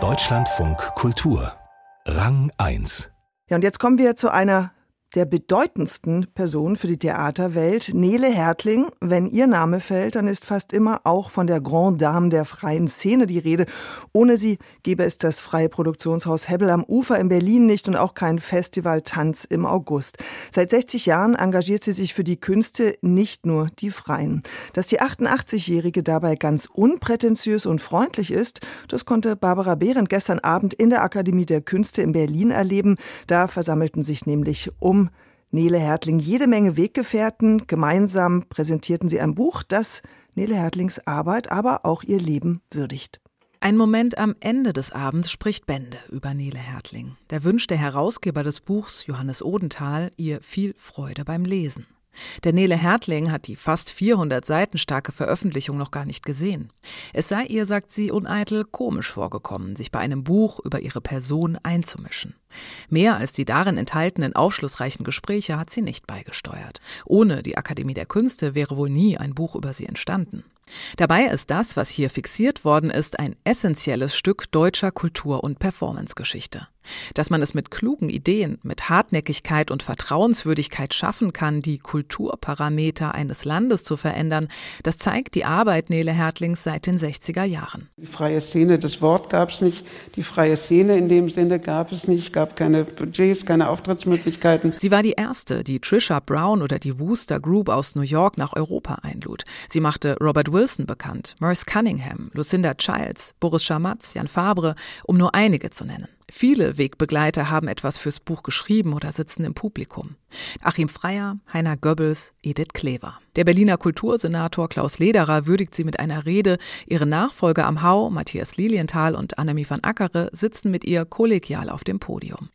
Deutschlandfunk Kultur Rang 1 Ja, und jetzt kommen wir zu einer der bedeutendsten Personen für die Theaterwelt, Nele Hertling. Wenn ihr Name fällt, dann ist fast immer auch von der Grande Dame der freien Szene die Rede. Ohne sie gäbe es das freie Produktionshaus Hebbel am Ufer in Berlin nicht und auch kein Festival Tanz im August. Seit 60 Jahren engagiert sie sich für die Künste, nicht nur die Freien. Dass die 88-Jährige dabei ganz unprätentiös und freundlich ist, das konnte Barbara Behrendt gestern Abend in der Akademie der Künste in Berlin erleben. Da versammelten sich nämlich um Nele Hertling jede Menge Weggefährten. Gemeinsam präsentierten sie ein Buch, das Nele Hertlings Arbeit, aber auch ihr Leben würdigt. Ein Moment am Ende des Abends spricht Bände über Nele Hertling. Der Wunsch der Herausgeber des Buchs, Johannes Odenthal, ihr viel Freude beim Lesen. Der Nele Hertling hat die fast 400 Seiten starke Veröffentlichung noch gar nicht gesehen. Es sei ihr, sagt sie uneitel, komisch vorgekommen, sich bei einem Buch über ihre Person einzumischen. Mehr als die darin enthaltenen aufschlussreichen Gespräche hat sie nicht beigesteuert. Ohne die Akademie der Künste wäre wohl nie ein Buch über sie entstanden. Dabei ist das, was hier fixiert worden ist, ein essentielles Stück deutscher Kultur- und Performancegeschichte. Dass man es mit klugen Ideen, mit Hartnäckigkeit und Vertrauenswürdigkeit schaffen kann, die Kulturparameter eines Landes zu verändern, das zeigt die Arbeit Nele Hertlings seit den 60er Jahren. Die freie Szene, das Wort gab es nicht. Die freie Szene in dem Sinne gab es nicht, gab keine Budgets, keine Auftrittsmöglichkeiten. Sie war die erste, die Trisha Brown oder die Wooster Group aus New York nach Europa einlud. Sie machte Robert Wilson bekannt, Merce Cunningham, Lucinda Childs, Boris Schamatz, Jan Fabre, um nur einige zu nennen. Viele Wegbegleiter haben etwas fürs Buch geschrieben oder sitzen im Publikum. Achim Freier, Heiner Goebbels, Edith Klever. Der Berliner Kultursenator Klaus Lederer würdigt sie mit einer Rede. Ihre Nachfolger am Hau, Matthias Lilienthal und Annemie van Ackere, sitzen mit ihr kollegial auf dem Podium.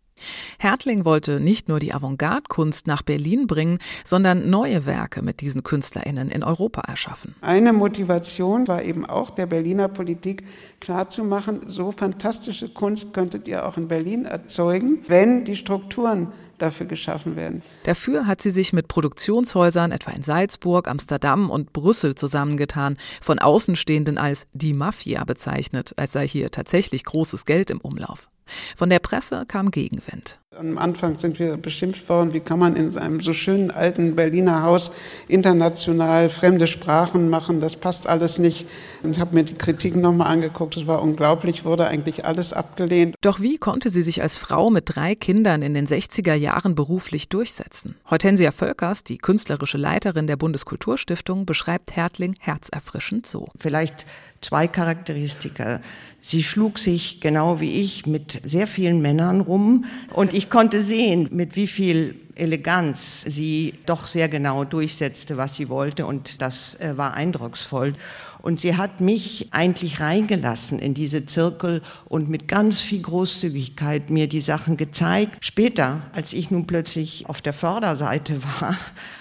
Hertling wollte nicht nur die Avantgarde-Kunst nach Berlin bringen, sondern neue Werke mit diesen KünstlerInnen in Europa erschaffen. Eine Motivation war eben auch der Berliner Politik klarzumachen, so fantastische Kunst könntet ihr auch in Berlin erzeugen, wenn die Strukturen dafür geschaffen werden. Dafür hat sie sich mit Produktionshäusern etwa in Salzburg, Amsterdam und Brüssel zusammengetan, von Außenstehenden als die Mafia bezeichnet, als sei hier tatsächlich großes Geld im Umlauf. Von der Presse kam Gegenwind. Am Anfang sind wir beschimpft worden, wie kann man in einem so schönen alten Berliner Haus international fremde Sprachen machen, das passt alles nicht. Und ich habe mir die Kritiken nochmal angeguckt, es war unglaublich, wurde eigentlich alles abgelehnt. Doch wie konnte sie sich als Frau mit drei Kindern in den 60er Jahren beruflich durchsetzen? Hortensia Völkers, die künstlerische Leiterin der Bundeskulturstiftung, beschreibt Hertling herzerfrischend so. Vielleicht zwei Charakteristika. Sie schlug sich genau wie ich mit sehr vielen Männern rum und ich konnte sehen, mit wie viel Eleganz sie doch sehr genau durchsetzte, was sie wollte und das äh, war eindrucksvoll. Und sie hat mich eigentlich reingelassen in diese Zirkel und mit ganz viel Großzügigkeit mir die Sachen gezeigt. Später, als ich nun plötzlich auf der Förderseite war,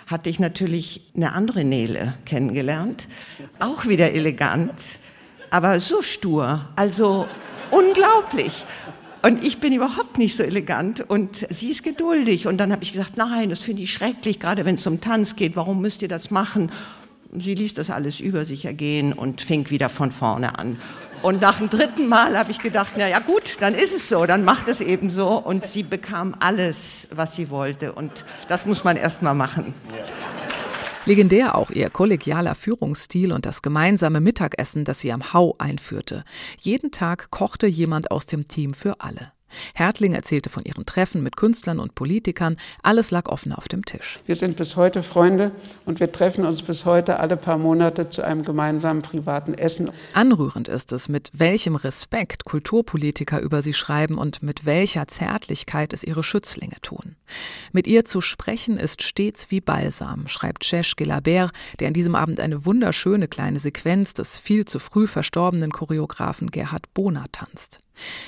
hatte ich natürlich eine andere Nele kennengelernt, auch wieder elegant aber so stur, also unglaublich. Und ich bin überhaupt nicht so elegant und sie ist geduldig. Und dann habe ich gesagt, nein, das finde ich schrecklich, gerade wenn es um Tanz geht, warum müsst ihr das machen? Sie ließ das alles über sich ergehen und fing wieder von vorne an. Und nach dem dritten Mal habe ich gedacht, na ja gut, dann ist es so, dann macht es eben so. Und sie bekam alles, was sie wollte. Und das muss man erst mal machen. Ja. Legendär auch ihr kollegialer Führungsstil und das gemeinsame Mittagessen, das sie am Hau einführte. Jeden Tag kochte jemand aus dem Team für alle. Hertling erzählte von ihren Treffen mit Künstlern und Politikern. Alles lag offen auf dem Tisch. Wir sind bis heute Freunde und wir treffen uns bis heute alle paar Monate zu einem gemeinsamen privaten Essen. Anrührend ist es, mit welchem Respekt Kulturpolitiker über sie schreiben und mit welcher Zärtlichkeit es ihre Schützlinge tun. Mit ihr zu sprechen ist stets wie Balsam, schreibt Cesh Gelabert, der an diesem Abend eine wunderschöne kleine Sequenz des viel zu früh verstorbenen Choreografen Gerhard Bohner tanzt.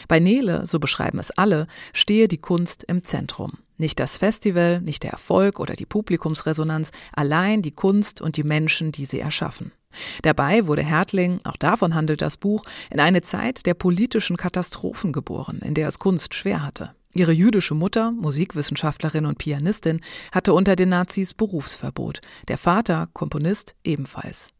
Bei Nele, so beschreiben es alle, stehe die Kunst im Zentrum. Nicht das Festival, nicht der Erfolg oder die Publikumsresonanz, allein die Kunst und die Menschen, die sie erschaffen. Dabei wurde Hertling, auch davon handelt das Buch, in eine Zeit der politischen Katastrophen geboren, in der es Kunst schwer hatte. Ihre jüdische Mutter, Musikwissenschaftlerin und Pianistin, hatte unter den Nazis Berufsverbot, der Vater, Komponist, ebenfalls.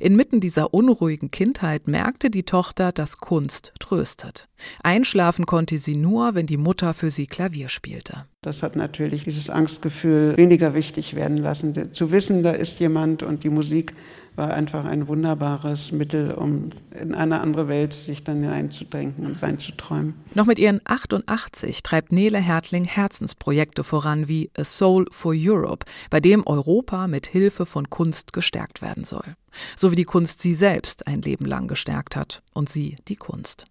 Inmitten dieser unruhigen Kindheit merkte die Tochter, dass Kunst tröstet. Einschlafen konnte sie nur, wenn die Mutter für sie Klavier spielte. Das hat natürlich dieses Angstgefühl weniger wichtig werden lassen. Zu wissen, da ist jemand und die Musik war einfach ein wunderbares Mittel, um in eine andere Welt sich dann hineinzudenken und reinzuträumen. Noch mit ihren 88 treibt Nele Hertling Herzensprojekte voran wie A Soul for Europe, bei dem Europa mit Hilfe von Kunst gestärkt werden soll. So wie die Kunst sie selbst ein Leben lang gestärkt hat und sie die Kunst.